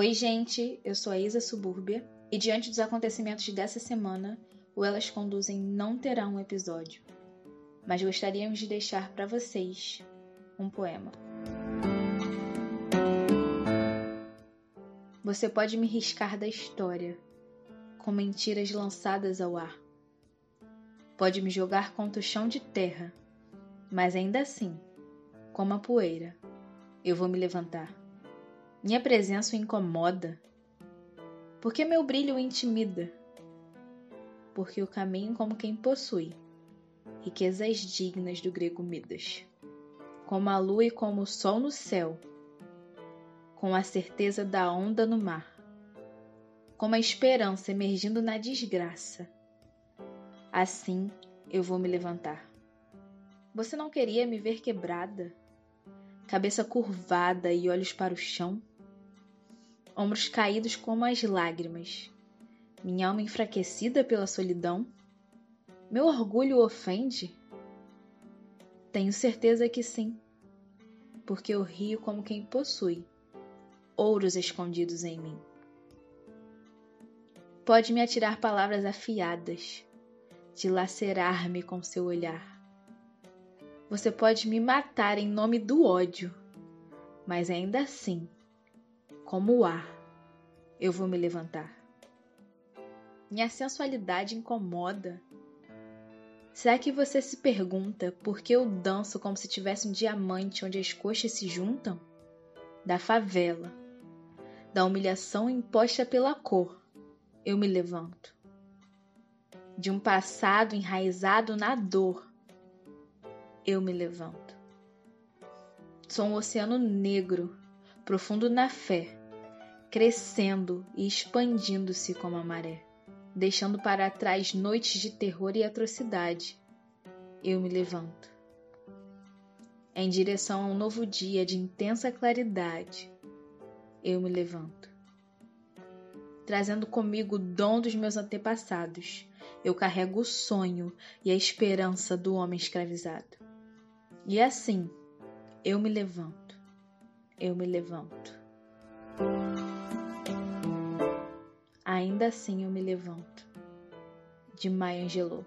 Oi, gente, eu sou a Isa Subúrbia e diante dos acontecimentos dessa semana, o Elas Conduzem não terá um episódio, mas gostaríamos de deixar para vocês um poema. Você pode me riscar da história com mentiras lançadas ao ar. Pode me jogar contra o chão de terra, mas ainda assim, como a poeira, eu vou me levantar. Minha presença o incomoda? Porque meu brilho o intimida? Porque eu caminho como quem possui riquezas dignas do grego Midas, como a lua e como o sol no céu, com a certeza da onda no mar, como a esperança emergindo na desgraça. Assim eu vou me levantar. Você não queria me ver quebrada? Cabeça curvada e olhos para o chão? Ombros caídos como as lágrimas, minha alma enfraquecida pela solidão? Meu orgulho ofende? Tenho certeza que sim, porque eu rio como quem possui ouros escondidos em mim. Pode me atirar palavras afiadas, dilacerar-me com seu olhar. Você pode me matar em nome do ódio, mas ainda assim como o ar, eu vou me levantar. Minha sensualidade incomoda. Será que você se pergunta por que eu danço como se tivesse um diamante onde as coxas se juntam? Da favela, da humilhação imposta pela cor, eu me levanto. De um passado enraizado na dor, eu me levanto. Sou um oceano negro, profundo na fé, crescendo e expandindo-se como a maré, deixando para trás noites de terror e atrocidade. Eu me levanto. Em direção a um novo dia de intensa claridade, eu me levanto. Trazendo comigo o dom dos meus antepassados, eu carrego o sonho e a esperança do homem escravizado. E assim, eu me levanto, eu me levanto. Ainda assim eu me levanto. De Maya Angelou.